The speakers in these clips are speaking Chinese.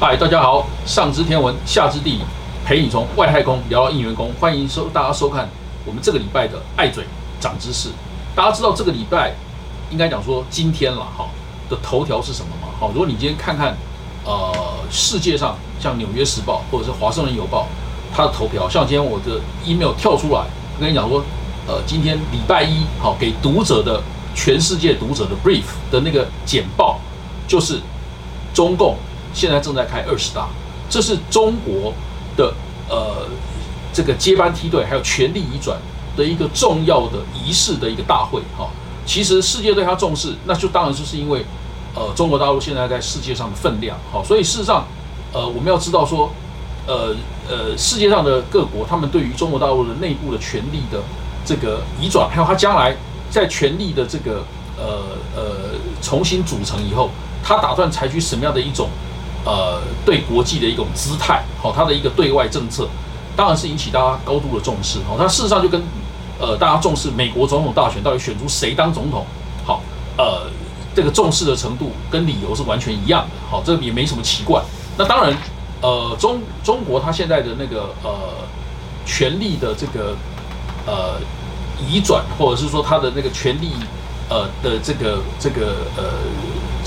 嗨，大家好，上知天文，下知地理，陪你从外太空聊到应员工，欢迎收大家收看我们这个礼拜的爱嘴长知识。大家知道这个礼拜应该讲说今天了哈的头条是什么吗？好，如果你今天看看呃世界上像《纽约时报》或者是《华盛顿邮报》它的头条，像今天我的 email 跳出来，跟你讲说，呃，今天礼拜一好给读者的全世界读者的 brief 的那个简报，就是中共。现在正在开二十大，这是中国的呃这个接班梯队还有权力移转的一个重要的仪式的一个大会哈。其实世界对他重视，那就当然就是因为呃中国大陆现在在世界上的分量好，所以事实上呃我们要知道说呃呃世界上的各国他们对于中国大陆的内部的权力的这个移转，还有他将来在权力的这个呃呃重新组成以后，他打算采取什么样的一种。呃，对国际的一种姿态，好，它的一个对外政策，当然是引起大家高度的重视。好，它事实上就跟呃大家重视美国总统大选到底选出谁当总统，好，呃，这个重视的程度跟理由是完全一样的。好，这个也没什么奇怪。那当然，呃，中中国它现在的那个呃权力的这个呃移转，或者是说它的那个权力呃的这个这个呃。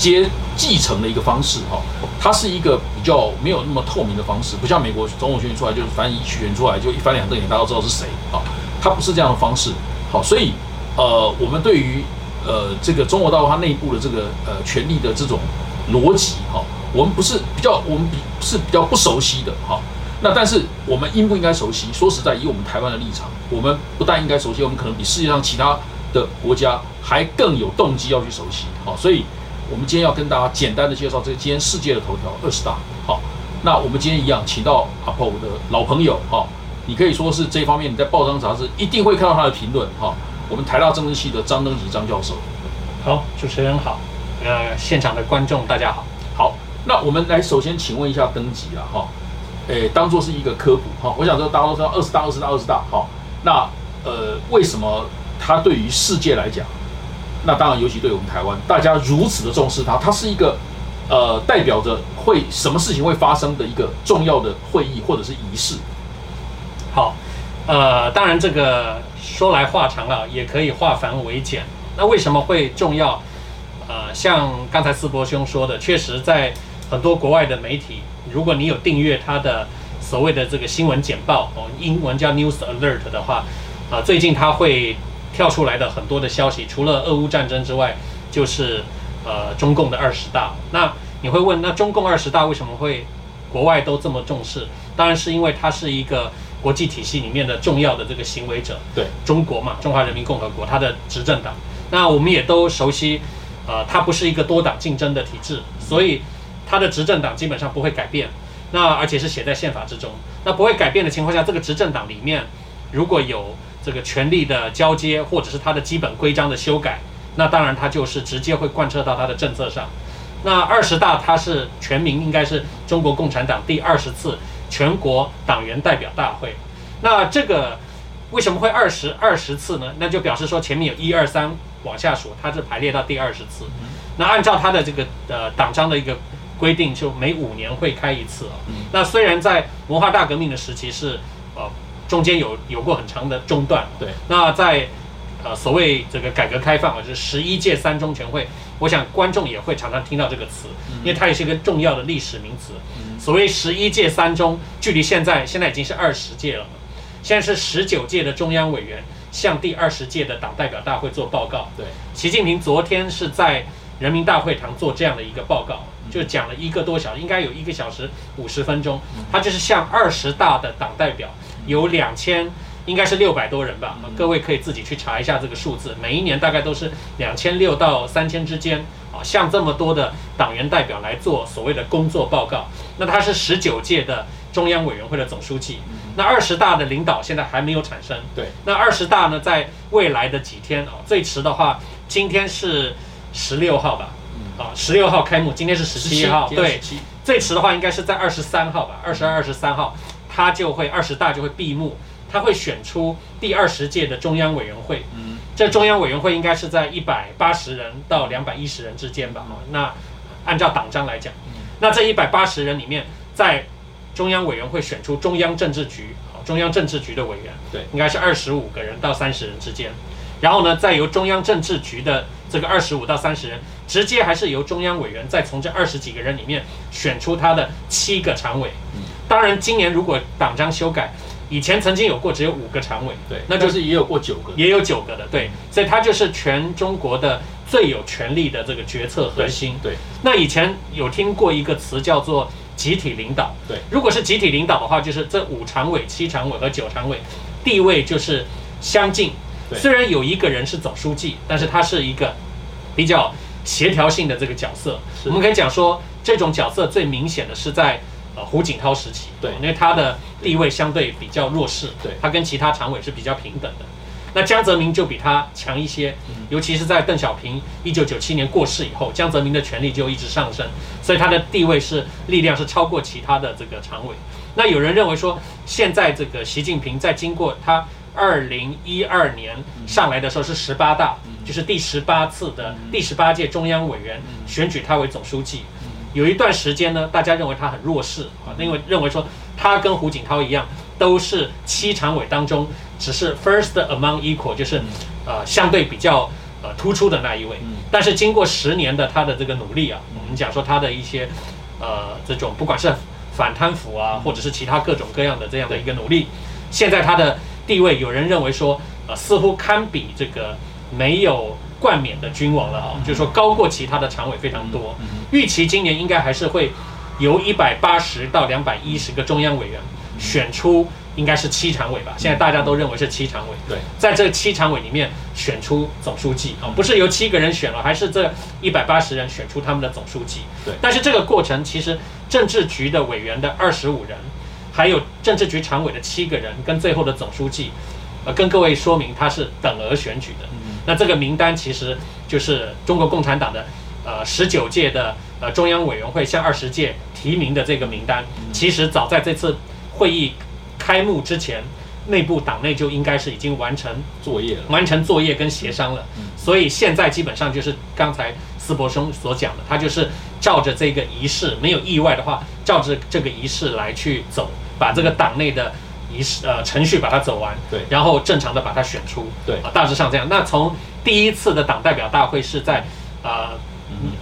接继承的一个方式哈，它是一个比较没有那么透明的方式，不像美国总统选举出来就是翻译选出来就一翻两瞪眼，大家都知道是谁啊，它不是这样的方式。好，所以呃，我们对于呃这个中国大陆它内部的这个呃权力的这种逻辑哈，我们不是比较我们比是比较不熟悉的哈。那但是我们应不应该熟悉？说实在，以我们台湾的立场，我们不但应该熟悉，我们可能比世界上其他的国家还更有动机要去熟悉。好，所以。我们今天要跟大家简单的介绍这个今天世界的头条二十大。好，那我们今天一样，请到阿婆的老朋友哈，你可以说是这方面你在报章杂志一定会看到他的评论哈。我们台大政治系的张登吉张教授。好，主持人好，呃，现场的观众大家好。好，那我们来首先请问一下登吉了哈，诶，当做是一个科普哈。我想说大家都知道二十大二十大二十大哈，那呃，为什么他对于世界来讲？那当然，尤其对我们台湾，大家如此的重视它，它是一个，呃，代表着会什么事情会发生的一个重要的会议或者是仪式。好，呃，当然这个说来话长啊，也可以化繁为简。那为什么会重要？呃，像刚才四伯兄说的，确实在很多国外的媒体，如果你有订阅他的所谓的这个新闻简报哦，英文叫 News Alert 的话，啊，最近他会。跳出来的很多的消息，除了俄乌战争之外，就是呃中共的二十大。那你会问，那中共二十大为什么会国外都这么重视？当然是因为它是一个国际体系里面的重要的这个行为者。对，中国嘛，中华人民共和国，它的执政党。那我们也都熟悉，呃，它不是一个多党竞争的体制，所以它的执政党基本上不会改变。那而且是写在宪法之中。那不会改变的情况下，这个执政党里面如果有这个权力的交接，或者是它的基本规章的修改，那当然它就是直接会贯彻到它的政策上。那二十大它是全名应该是中国共产党第二十次全国党员代表大会。那这个为什么会二十二十次呢？那就表示说前面有一二三往下数，它是排列到第二十次。那按照它的这个呃党章的一个规定，就每五年会开一次啊。那虽然在文化大革命的时期是呃。中间有有过很长的中断，对。那在呃所谓这个改革开放啊，就是十一届三中全会，我想观众也会常常听到这个词，因为它也是一个重要的历史名词。所谓十一届三中，距离现在现在已经是二十届了，现在是十九届的中央委员向第二十届的党代表大会做报告。对，习近平昨天是在人民大会堂做这样的一个报告，就讲了一个多小时，应该有一个小时五十分钟，他就是向二十大的党代表。有两千，应该是六百多人吧。各位可以自己去查一下这个数字。每一年大概都是两千六到三千之间啊。像这么多的党员代表来做所谓的工作报告，那他是十九届的中央委员会的总书记。那二十大的领导现在还没有产生。对。那二十大呢，在未来的几天啊，最迟的话，今天是十六号吧？啊，十六号开幕，今天是十七号。对。最迟的话，应该是在二十三号吧？二十二、二十三号。他就会二十大就会闭幕，他会选出第二十届的中央委员会。嗯，这中央委员会应该是在一百八十人到两百一十人之间吧？那按照党章来讲，那这一百八十人里面，在中央委员会选出中央政治局，中央政治局的委员，对应该是二十五个人到三十人之间。然后呢，再由中央政治局的这个二十五到三十人，直接还是由中央委员再从这二十几个人里面选出他的七个常委。嗯。当然，今年如果党章修改，以前曾经有过只有五个常委，对，那就是也有过九个，也有九个的，对，所以他就是全中国的最有权力的这个决策核心。对那以前有听过一个词叫做集体领导，对。如果是集体领导的话，就是这五常委、七常委和九常委地位就是相近。对。虽然有一个人是总书记，但是他是一个比较协调性的这个角色。我们可以讲说，这种角色最明显的是在呃胡锦涛时期，对因为他的地位相对比较弱势，对他跟其他常委是比较平等的。那江泽民就比他强一些，嗯尤其是在邓小平一九九七年过世以后，江泽民的权力就一直上升，所以他的地位是力量是超过其他的这个常委。那有人认为说，现在这个习近平在经过他二零一二年上来的时候是十八大，就是第十八次的第十八届中央委员选举他为总书记。有一段时间呢，大家认为他很弱势啊，因为认为说他跟胡锦涛一样，都是七常委当中只是 first among equal，就是呃相对比较呃突出的那一位。嗯。但是经过十年的他的这个努力啊，我们讲说他的一些呃这种不管是反贪腐啊，或者是其他各种各样的这样的一个努力，现在他的地位，有人认为说呃似乎堪比这个没有冠冕的君王了啊，就是说高过其他的常委非常多。嗯预期今年应该还是会由一百八十到两百一十个中央委员选出，应该是七常委吧？现在大家都认为是七常委。对，在这七常委里面选出总书记啊，不是由七个人选了，还是这一百八十人选出他们的总书记。对但是这个过程其实政治局的委员的二十五人，还有政治局常委的七个人，跟最后的总书记，呃，跟各位说明他是等额选举的。嗯。那这个名单其实就是中国共产党的呃十九届的呃中央委员会向二十届提名的这个名单，其实早在这次会议开幕之前，内部党内就应该是已经完成作业了，完成作业跟协商了。所以现在基本上就是刚才斯伯兄所讲的，他就是照着这个仪式，没有意外的话，照着这个仪式来去走，把这个党内的仪式呃程序把它走完，对然后正常的把它选出，对啊，大致上这样。那从第一次的党代表大会是在呃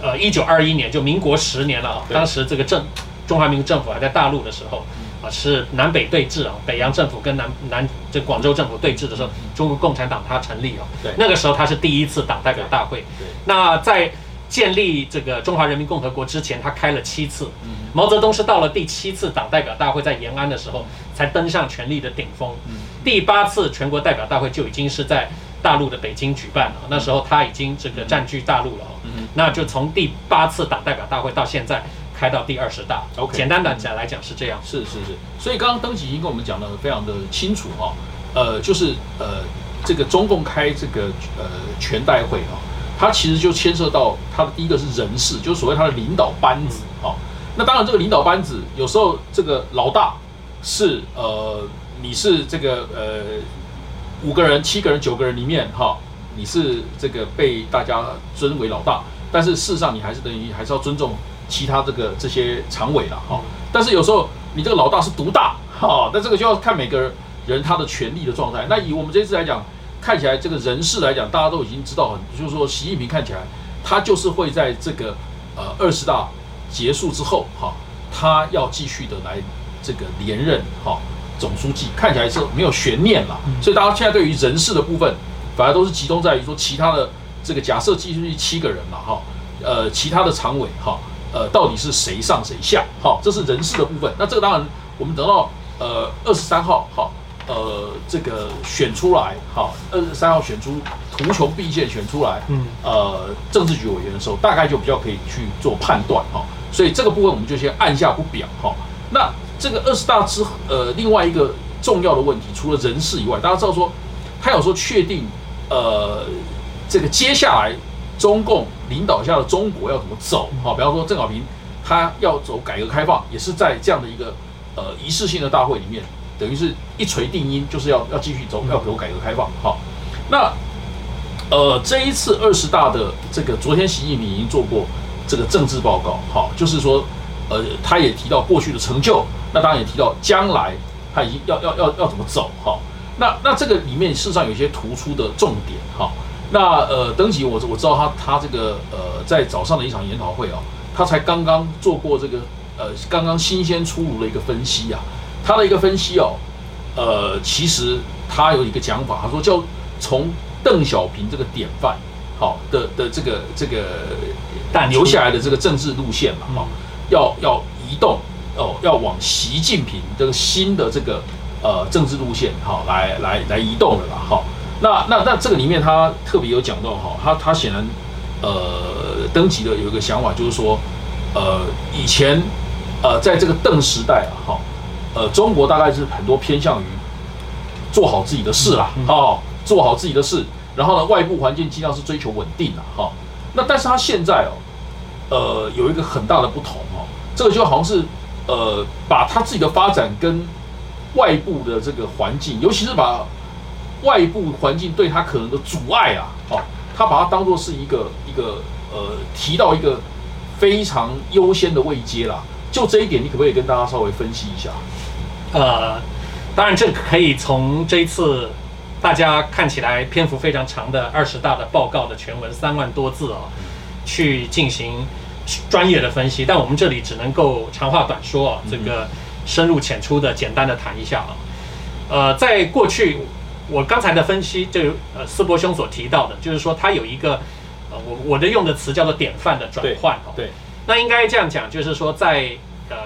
呃一九二一年，就民国十年了啊，当时这个政中华民国政府还在大陆的时候。啊，是南北对峙啊，北洋政府跟南南这广州政府对峙的时候，中国共产党它成立哦，对那个时候它是第一次党代表大会。对，那在建立这个中华人民共和国之前，他开了七次。嗯毛泽东是到了第七次党代表大会在延安的时候，才登上权力的顶峰。嗯第八次全国代表大会就已经是在大陆的北京举办了，那时候他已经这个占据大陆了那就从第八次党代表大会到现在开到第二十大。OK 简单的讲来讲是这样。是是是，所以刚刚登记已经跟我们讲的非常的清楚哈、呃，就是呃这个中共开这个呃全代会哈、它其实就牵涉到它的第一个是人事，就是所谓它的领导班子哈、那当然这个领导班子有时候这个老大是呃你是这个呃五个人、七个人、九个人里面哈、你是这个被大家尊为老大，但是事实上你还是等于还是要尊重其他这个这些常委了哈、但是有时候你这个老大是独大哈、那这个就要看每个人他的权力的状态。那以我们这次来讲，看起来这个人事来讲，大家都已经知道很，就是说习近平看起来他就是会在这个呃二十大结束之后哈、他要继续的来这个连任哈、总书记，看起来是没有悬念了。所以大家现在对于人事的部分，反而都是集中在于说其他的这个假设继续七个人了哈，呃，其他的常委哈，呃，到底是谁上谁下？哈，这是人事的部分。那这个当然，我们等到呃二十三号哈，呃，这个选出来哈，二十三号选出图穷匕见选出来，嗯，呃，政治局委员的时候，大概就比较可以去做判断哈。所以这个部分我们就先按下不表哈。那这个二十大之呃另外一个重要的问题，除了人事以外，大家知道说，他有说确定呃这个接下来中共领导下的中国要怎么走哈。比方说邓小平他要走改革开放，也是在这样的一个呃仪式性的大会里面，等于是一锤定音，就是要要继续走，要走改革开放好。那呃，这一次二十大的这个，昨天习近平已经做过这个政治报告，好，就是说呃，他也提到过去的成就，那当然也提到将来他已经要要要要怎么走哈。那那这个里面事实上有一些突出的重点哈。那呃，登吉我我知道他他这个呃在早上的一场研讨会哦，他才刚刚做过这个呃刚刚新鲜出炉的一个分析啊，他的一个分析哦，呃，其实他有一个讲法，他说叫从邓小平这个典范好的的这个这个留下来的这个政治路线嘛哈，要要移动哦，要往习近平这个新的这个呃政治路线好来来来移动了啦哈。那那那这个里面他特别有讲到哈，他他显然呃登基的有一个想法，就是说呃以前呃在这个邓时代啊哈，呃中国大概是很多偏向于做好自己的事啦，哈，做好自己的事，然后呢外部环境尽量是追求稳定的哈。那但是他现在哦，呃有一个很大的不同哦，这个就好像是呃把他自己的发展跟外部的这个环境，尤其是把外部环境对他可能的阻碍啊，哦，他把它当做是一个一个呃提到一个非常优先的位阶啦。就这一点，你可不可以跟大家稍微分析一下？呃，当然这可以从这一次大家看起来篇幅非常长的二十大的报告的全文三万多字哦，去进行专业的分析。但我们这里只能够长话短说，这个深入浅出的简单的谈一下啊。呃，在过去。我刚才的分析，就呃，斯伯兄所提到的，就是说他有一个，呃，我我的用的词叫做典范的转换哦。对。那应该这样讲，就是说在呃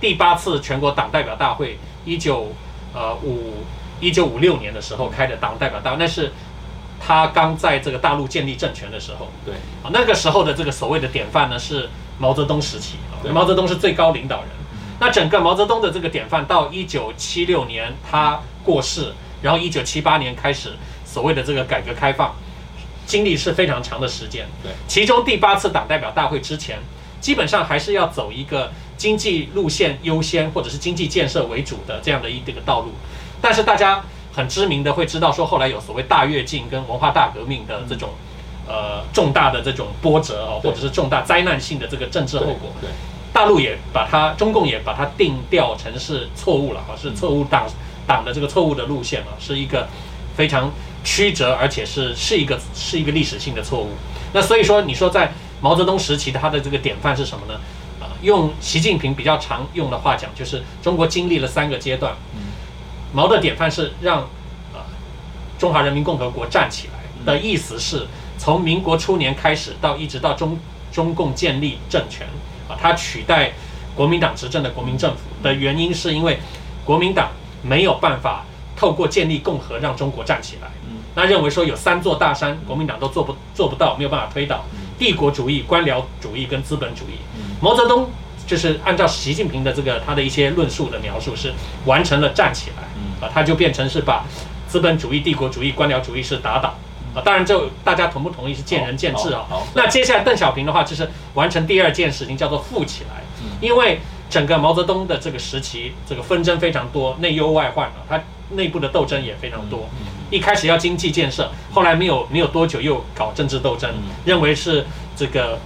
第八次全国党代表大会，一九呃五一九五六年的时候开的党代表大会，那是他刚在这个大陆建立政权的时候。对。啊，那个时候的这个所谓的典范呢，是毛泽东时期。毛泽东是最高领导人。那整个毛泽东的这个典范，到一九七六年他过世。然后，一九七八年开始所谓的这个改革开放，经历是非常长的时间。对，其中第八次党代表大会之前，基本上还是要走一个经济路线优先或者是经济建设为主的这样的一这个道路。但是大家很知名的会知道说，后来有所谓大跃进跟文化大革命的这种呃重大的这种波折啊，或者是重大灾难性的这个政治后果。对，大陆也把它，中共也把它定调成是错误了啊，是错误党。党的这个错误的路线啊，是一个非常曲折，而且是是一个是一个历史性的错误。那所以说，你说在毛泽东时期，他的这个典范是什么呢？用习近平比较常用的话讲，就是中国经历了三个阶段。毛的典范是让啊中华人民共和国站起来的意思是从民国初年开始到一直到中中共建立政权啊，他取代国民党执政的国民政府的原因是因为国民党。没有办法透过建立共和让中国站起来。那认为说有三座大山，国民党都做不做不到，没有办法推倒帝国主义、官僚主义跟资本主义。毛泽东就是按照习近平的这个他的一些论述的描述，是完成了站起来。嗯，啊，他就变成是把资本主义、帝国主义、官僚主义是打倒。啊，当然这大家同不同意是见仁见智啊。好，那接下来邓小平的话就是完成第二件事情，叫做富起来。嗯，因为。整个毛泽东的这个时期，这个纷争非常多，内忧外患啊，他内部的斗争也非常多。一开始要经济建设，后来没有没有多久又搞政治斗争，认为是这个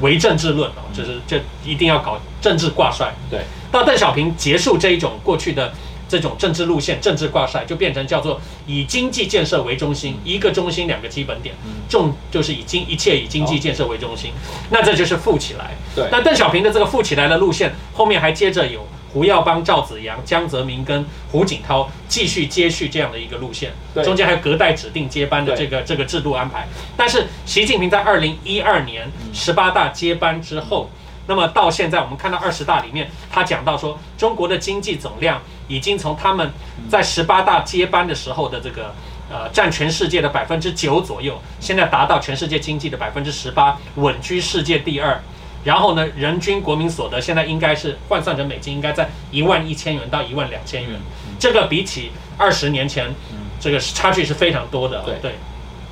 唯政治论啊，就是这一定要搞政治挂帅。对，到邓小平结束这一种过去的。这种政治路线、政治挂帅，就变成叫做以经济建设为中心，一个中心两个基本点，重就是以经一切以经济建设为中心，那这就是富起来。对，那邓小平的这个富起来的路线，后面还接着有胡耀邦、赵紫阳、江泽民跟胡锦涛继续接续这样的一个路线，中间还有隔代指定接班的这个这个制度安排。但是习近平在二零一二年十八大接班之后。那么到现在，我们看到二十大里面，他讲到说，中国的经济总量已经从他们在十八大接班的时候的这个呃占全世界的百分之九左右，现在达到全世界经济的百分之十八，稳居世界第二。然后呢，人均国民所得现在应该是换算成美金，应该在一万一千元到一万两千元。这个比起二十年前，这个差距是非常多的。对。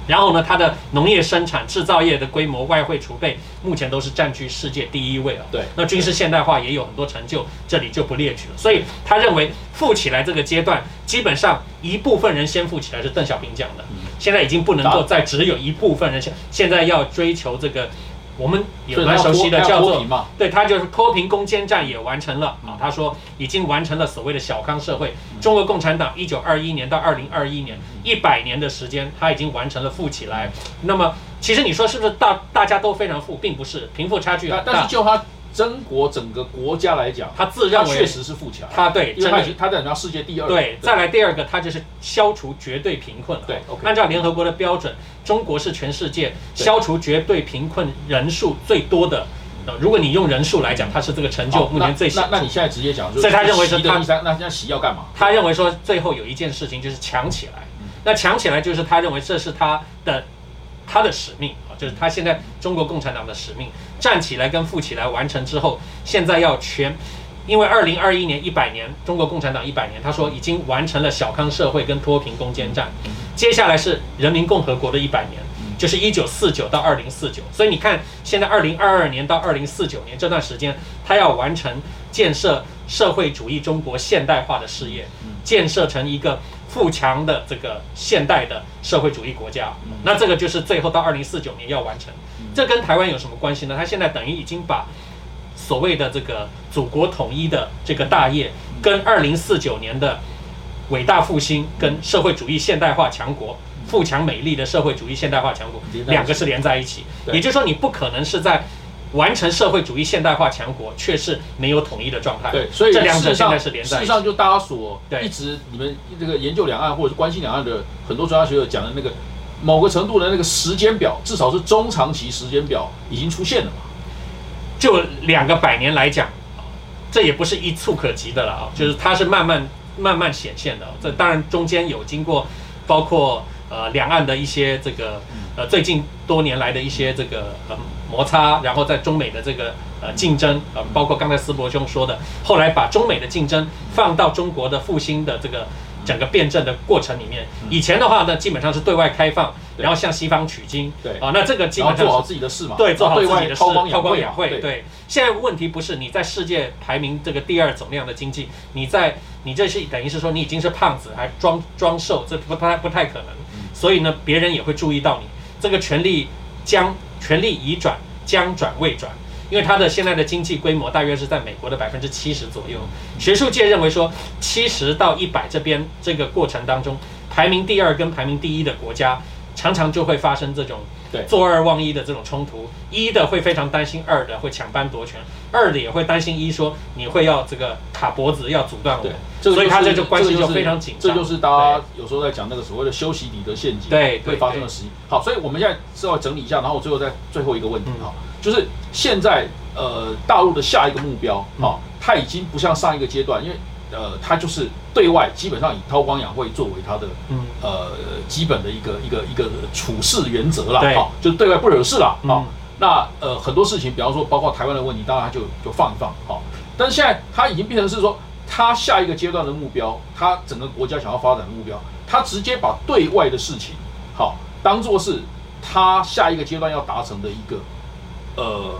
然后呢，它的农业生产、制造业的规模、外汇储备，目前都是占据世界第一位啊。对，那军事现代化也有很多成就，这里就不列举了。所以他认为富起来这个阶段，基本上一部分人先富起来是邓小平讲的，现在已经不能够再只有一部分人现现在要追求这个我们也蛮熟悉的，叫做对，他就是脱贫攻坚战也完成了啊。他说已经完成了所谓的小康社会。中国共产党一九二一年到二零二一年一百年的时间，他已经完成了富起来。那么其实你说是不是大大家都非常富，并不是，贫富差距很大。但但是就他中国整个国家来讲，他自认为他确实是富起来，他对因为他已经他在人家世界第二，对，再来第二个，他就是消除绝对贫困了。对按照联合国的标准，中国是全世界消除绝对贫困人数最多的。呃如果你用人数来讲，他是这个成就目前最。那那那你现在直接讲，就是所以他认为是他那现在习要干嘛？他认为说，最后有一件事情就是强起来。那强起来就是他认为这是他的他的使命啊，就是他现在中国共产党的使命，站起来跟富起来完成之后，现在要全。因为二零二一年一百年，中国共产党一百年，他说已经完成了小康社会跟脱贫攻坚战，接下来是人民共和国的一百年，就是一九四九到二零四九。所以你看，现在二零二二年到二零四九年这段时间，他要完成建设社会主义中国现代化的事业，建设成一个富强的这个现代的社会主义国家。那这个就是最后到二零四九年要完成。这跟台湾有什么关系呢？他现在等于已经把所谓的这个祖国统一的这个大业，跟二零四九年的伟大复兴跟社会主义现代化强国。富强美丽的社会主义现代化强国两个是连在一起，也就是说，你不可能是在完成社会主义现代化强国，却是没有统一的状态。对，所以这两者现在是连在一起。事实上，就大家所一直你们这个研究两岸或者是关心两岸的很多专家学者讲的那个某个程度的那个时间表，至少是中长期时间表已经出现了嘛。就两个百年来讲，啊这也不是一触可及的了啊，就是它是慢慢慢慢显现的。这当然中间有经过，包括呃两岸的一些这个呃最近多年来的一些这个呃摩擦，然后在中美的这个呃竞争，呃包括刚才思博兄说的，后来把中美的竞争放到中国的复兴的这个。整个辩证的过程里面，以前的话呢，基本上是对外开放，然后向西方取经，对啊，那这个基本上做好自己的事嘛，对，做好自己的事，韬光光养养晦。对对，现在问题不是你在世界排名这个第二总量的经济，你在你这是等于是说你已经是胖子，还装装瘦，这不太不太可能。所以呢，别人也会注意到你这个权力将权力已转，将转未转。因为它的现在的经济规模大约是在美国的百分之七十左右，学术界认为说七十到一百这边这个过程当中，排名第二跟排名第一的国家常常就会发生这种对坐二望一的这种冲突，一的会非常担心二的会抢班夺权，二的也会担心一说你会要这个卡脖子要阻断我对，，这个所以他就是这就关系就非常紧张。这就是大家有时候在讲那个所谓的修昔底德陷阱，对对会发生的事情。好，所以我们现在稍微整理一下，然后我最后再最后一个问题嗯哈，就是现在呃大陆的下一个目标嗯，它已经不像上一个阶段，因为呃它就是对外基本上以韬光养晦作为它的嗯呃基本的一个一个一个处事原则啦，对哈，就是对外不惹事啦，嗯好。那呃很多事情，比方说包括台湾的问题，当然它就就放一放，好。但是现在他已经变成是说，他下一个阶段的目标，他整个国家想要发展的目标，他直接把对外的事情，好当做是他下一个阶段要达成的一个呃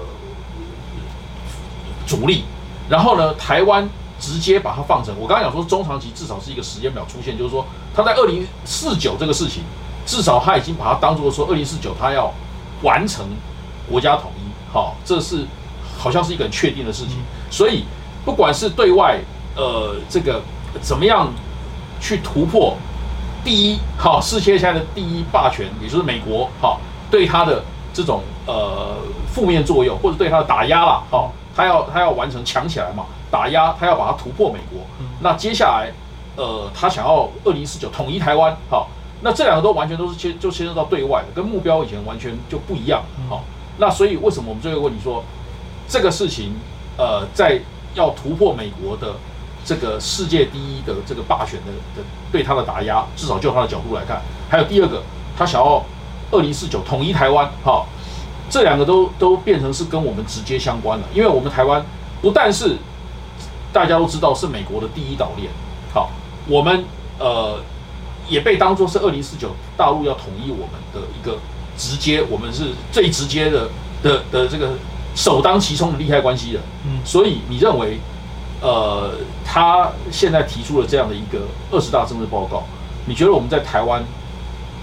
主力。然后呢，台湾直接把它放成，我刚刚讲说中长期至少是一个时间表出现，就是说他在二零四九这个事情，至少他已经把它当做说二零四九他要完成国家统一，好，这是好像是一个很确定的事情。所以不管是对外呃这个怎么样去突破第一，好，世界现在的第一霸权，也就是美国，好，对它的这种呃负面作用或者对它的打压啦，好，他要他要完成强起来嘛，打压，他要把它突破美国。那接下来呃，他想要二零四九统一台湾，好，那这两个都完全都是牵就牵涉到对外的，跟目标以前完全就不一样了，好，那所以为什么我们最后问你说这个事情，呃，在要突破美国的这个世界第一的这个霸权的的对他的打压，至少就他的角度来看，还有第二个，他想要二零四九统一台湾，好，这两个都都变成是跟我们直接相关了，因为我们台湾不但是大家都知道是美国的第一岛链，好，我们呃也被当作是二零四九大陆要统一我们的一个直接，我们是最直接的的的这个首当其冲的利害关系人。嗯所以你认为，呃，他现在提出了这样的一个二十大政治报告，你觉得我们在台湾，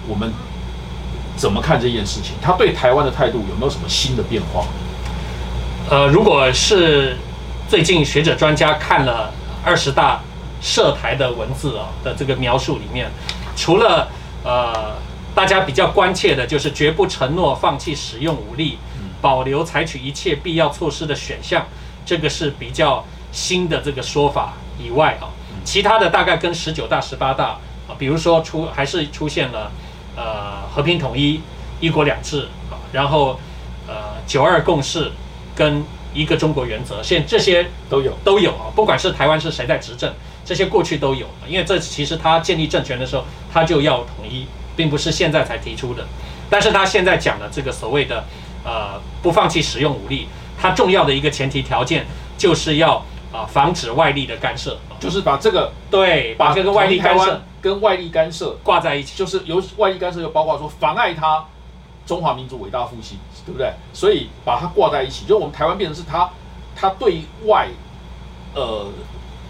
我们怎么看这件事情？他对台湾的态度有没有什么新的变化？呃，如果是最近学者专家看了二十大涉台的文字啊的这个描述里面，除了呃大家比较关切的就是绝不承诺放弃使用武力，保留采取一切必要措施的选项，这个是比较新的这个说法以外啊，其他的大概跟十九大、十八大啊，比如说出还是出现了呃和平统一、一国两制啊，然后呃九二共识。跟一个中国原则，现这些都有都有啊，不管是台湾是谁在执政，这些过去都有，因为这其实他建立政权的时候，他就要统一，并不是现在才提出的。但是他现在讲的这个所谓的呃不放弃使用武力，它重要的一个前提条件就是要啊防止外力的干涉，就是把这个对把这个外力干涉跟外力干涉挂在一起，就是由外力干涉，就包括说妨碍他。中华民族伟大复兴，对不对？所以把它挂在一起，就我们台湾变成是它，它对外，呃，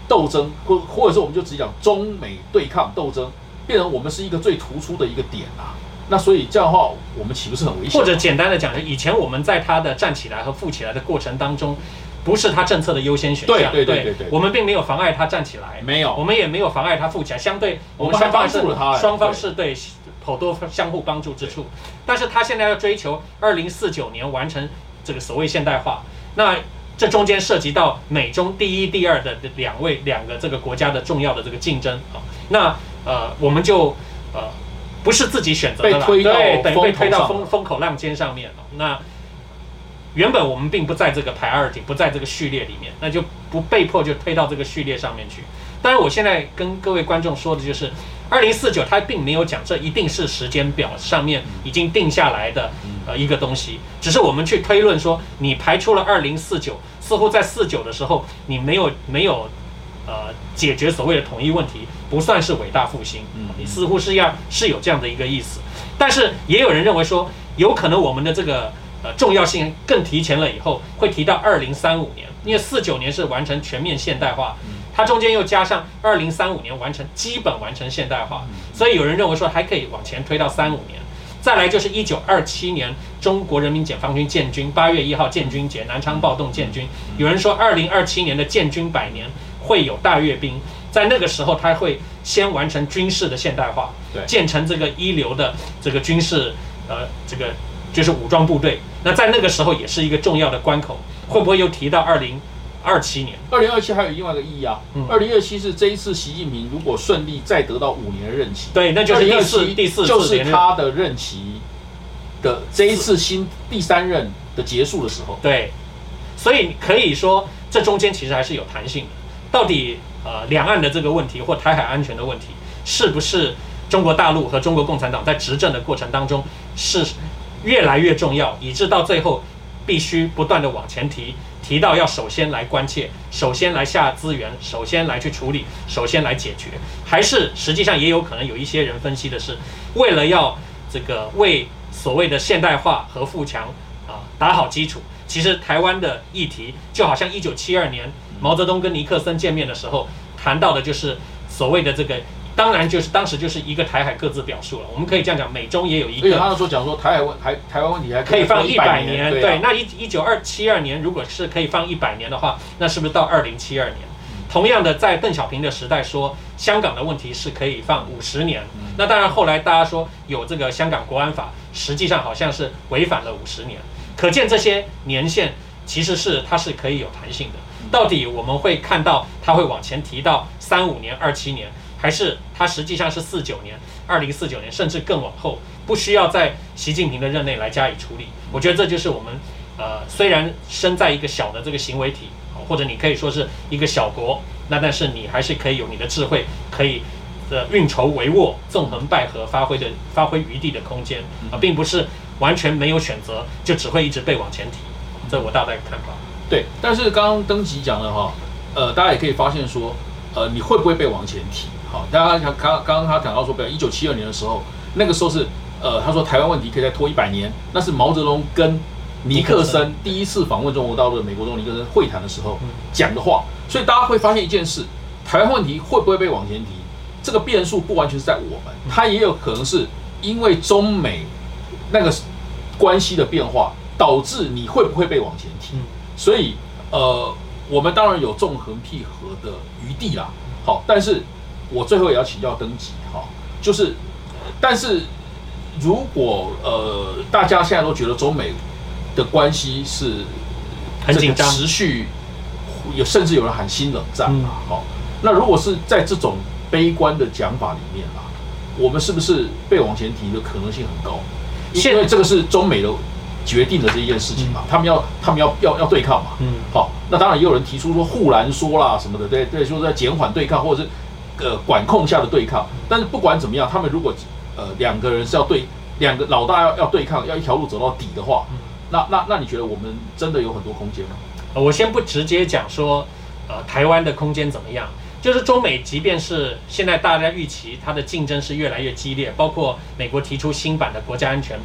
斗争，或或者说我们就直接讲中美对抗斗争，变成我们是一个最突出的一个点啊。那所以这样的话，我们岂不是很危险？或者简单的讲，以前我们在它的站起来和富起来的过程当中，不是他政策的优先选项。对对对对对，我们并没有妨碍他站起来，没有，我们也没有妨碍他富起来，相对我们双方是双方是对。好多相互帮助之处，但是他现在要追求二零四九年完成这个所谓现代化，那这中间涉及到美中第一、第二的两位两个这个国家的重要的这个竞争。啊，那呃我们就呃不是自己选择的了，对，等于被推到风风口浪尖上面。了。那原本我们并不在这个排二体，不在这个序列里面，那就不被迫就推到这个序列上面去。但是我现在跟各位观众说的就是。二零四九，它并没有讲这一定是时间表上面已经定下来的呃一个东西，只是我们去推论说，你排出了二零四九，似乎在四九的时候，你没有没有呃解决所谓的统一问题，不算是伟大复兴，你似乎是要是有这样的一个意思，但是也有人认为说，有可能我们的这个呃重要性更提前了以后，会提到二零三五年，因为四九年是完成全面现代化。它中间又加上二零三五年完成基本完成现代化，所以有人认为说还可以往前推到三五年。再来就是一九二七年中国人民解放军建军，八月一号建军节，南昌暴动建军。有人说二零二七年的建军百年会有大阅兵，在那个时候他会先完成军事的现代化，对，建成这个一流的这个军事，呃，这个就是武装部队。那在那个时候也是一个重要的关口，会不会又提到二零？二七年，二零二七还有另外一个意义啊。二零二七是这一次习近平如果顺利再得到五年的任期，对，那就是第四第四就是他的任期的这一次新第三任的结束的时候。对，所以可以说这中间其实还是有弹性的。到底呃两岸的这个问题或台海安全的问题，是不是中国大陆和中国共产党在执政的过程当中是越来越重要，以致到最后必须不断的往前提。提到要首先来关切，首先来下资源，首先来去处理，首先来解决，还是实际上也有可能有一些人分析的是，为了要这个为所谓的现代化和富强啊打好基础。其实台湾的议题就好像一九七二年毛泽东跟尼克森见面的时候谈到的，就是所谓的这个。当然，就是当时就是一个台海各自表述了。我们可以这样讲，美中也有一个。他说讲说台海问台台湾问题还可以放一百年。对，那一一九二七二年，如果是可以放一百年的话，那是不是到二零七二年？同样的，在邓小平的时代说香港的问题是可以放五十年。那当然，后来大家说有这个香港国安法，实际上好像是违反了五十年。可见这些年限其实是它是可以有弹性的。到底我们会看到它会往前提到三五年、二七年。还是它实际上是四九年、二零四九年，甚至更往后，不需要在习近平的任内来加以处理。我觉得这就是我们，呃，虽然身在一个小的这个行为体，或者你可以说是一个小国，那但是你还是可以有你的智慧，可以的运筹帷幄、纵横捭阖、发挥的发挥余地的空间啊，并不是完全没有选择，就只会一直被往前提。这我大概看法。对，但是刚刚登吉讲的哈，呃，大家也可以发现说，呃，你会不会被往前提？好，大家刚刚刚刚他讲到说，比如一九七二年的时候，那个时候是，呃，他说台湾问题可以再拖一百年，那是毛泽东跟尼克森第一次访问中国大陆的美国总统尼克森会谈的时候讲的话，所以大家会发现一件事，台湾问题会不会被往前提？这个变数不完全是在我们，它也有可能是因为中美那个关系的变化，导致你会不会被往前提。嗯所以呃，我们当然有纵横捭阖的余地啦。好，但是我最后也要请教登基哈，就是，但是如果呃大家现在都觉得中美的关系是很紧张。持续有甚至有人喊新冷战嘛嗯，好、那如果是在这种悲观的讲法里面啦，我们是不是被往前提的可能性很高？因为这个是中美的决定的这一件事情嘛，他们要他们要要要对抗嘛，嗯。好，那当然也有人提出说护栏说啦什么的，对对，就是在减缓对抗或者是呃管控下的对抗。但是不管怎么样，他们如果呃两个人是要对两个老大要要对抗，要一条路走到底的话，那那那你觉得我们真的有很多空间吗？呃我先不直接讲说，呃，台湾的空间怎么样？就是中美，即便是现在大家预期它的竞争是越来越激烈，包括美国提出新版的国家安全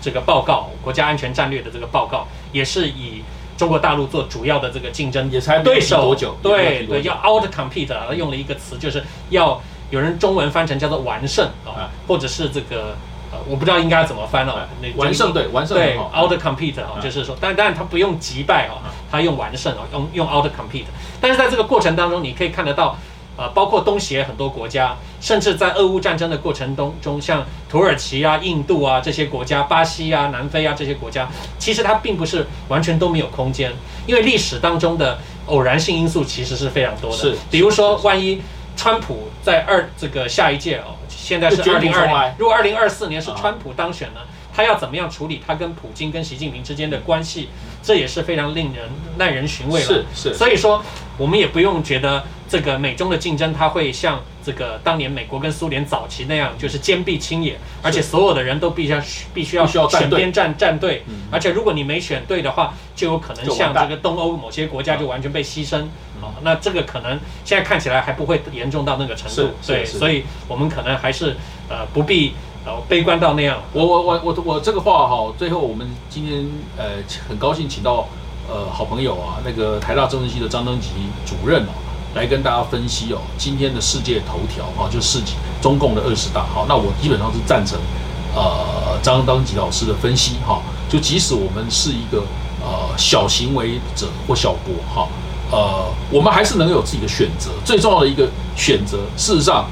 这个报告、国家安全战略的这个报告，也是以中国大陆做主要的这个竞争也才对手对对，要 out compete，啊他用了一个词，就是要有人中文翻成叫做完胜啊。哎，或者是这个呃，我不知道应该怎么翻哦完胜对完胜对 out compete 哈，嗯就是说，但当然他不用击败哈，他用完胜哦，用用 out compete。但是在这个过程当中，你可以看得到，呃，包括东协很多国家，甚至在俄乌战争的过程当中，像土耳其啊、印度啊这些国家，巴西啊、南非啊这些国家，其实它并不是完全都没有空间，因为历史当中的偶然性因素其实是非常多的。是比如说万一川普在二这个下一届哦，现在是二零二零土重来，如果二零二四年是啊川普当选呢？他要怎么样处理他跟普京跟习近平之间的关系，这也是非常令人耐人寻味了。是是所以说我们也不用觉得这个美中的竞争，它会像这个当年美国跟苏联早期那样，就是坚壁清野，而且所有的人都必须要 必须要选边站站队嗯，而且如果你没选对的话，就有可能像这个东欧某些国家就完全被牺牲。啊，那这个可能现在看起来还不会严重到那个程度，对，所以我们可能还是呃不必呃悲观到那样。我我我我我这个话哈，最后我们今天呃很高兴请到呃好朋友啊，那个台大政治系的张登吉主任哦，来跟大家分析哦今天的世界头条哈，就世纪中共的二十大好，那我基本上是赞成呃张登吉老师的分析哈，就即使我们是一个呃小行为者或小国哈，呃我们还是能有自己的选择，最重要的一个选择，事实上。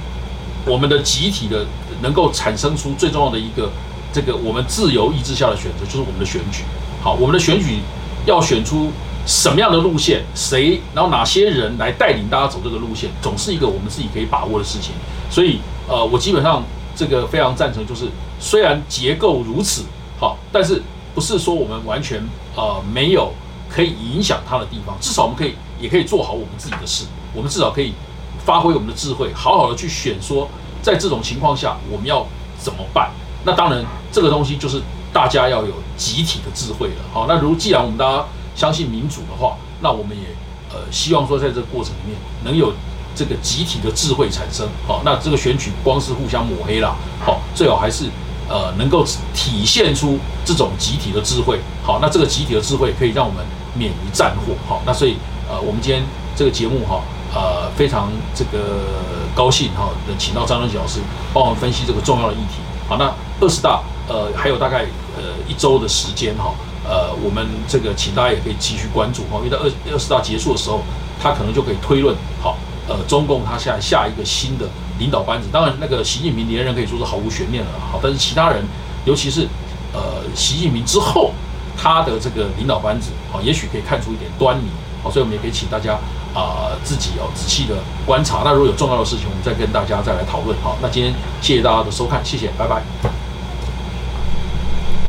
我们的集体的能够产生出最重要的一个这个我们自由意志下的选择，就是我们的选举。好，我们的选举要选出什么样的路线，谁，然后哪些人来带领大家走这个路线，总是一个我们自己可以把握的事情。所以，呃，我基本上这个非常赞成，就是虽然结构如此好，但是不是说我们完全呃没有可以影响它的地方，至少我们可以也可以做好我们自己的事，我们至少可以发挥我们的智慧，好好的去选说，在这种情况下我们要怎么办？那当然，这个东西就是大家要有集体的智慧了。好，那如既然我们大家相信民主的话，那我们也呃希望说，在这个过程里面能有这个集体的智慧产生。好，那这个选举光是互相抹黑啦，好，最好还是呃能够体现出这种集体的智慧。好，那这个集体的智慧可以让我们免于战祸。好，那所以呃我们今天这个节目哈。呃，非常这个高兴哈，能请到张仁吉老师帮我们分析这个重要的议题。好，那二十大呃还有大概呃一周的时间哈，呃我们这个请大家也可以继续关注哈，因为在二二十大结束的时候，他可能就可以推论好，呃中共他下下一个新的领导班子，当然那个习近平连任可以说是毫无悬念了好，但是其他人，尤其是呃习近平之后他的这个领导班子，好，也许可以看出一点端倪。好，所以我们也可以请大家啊、自己哦仔细的观察。那如果有重要的事情，我们再跟大家再来讨论。好，那今天谢谢大家的收看，谢谢，拜拜。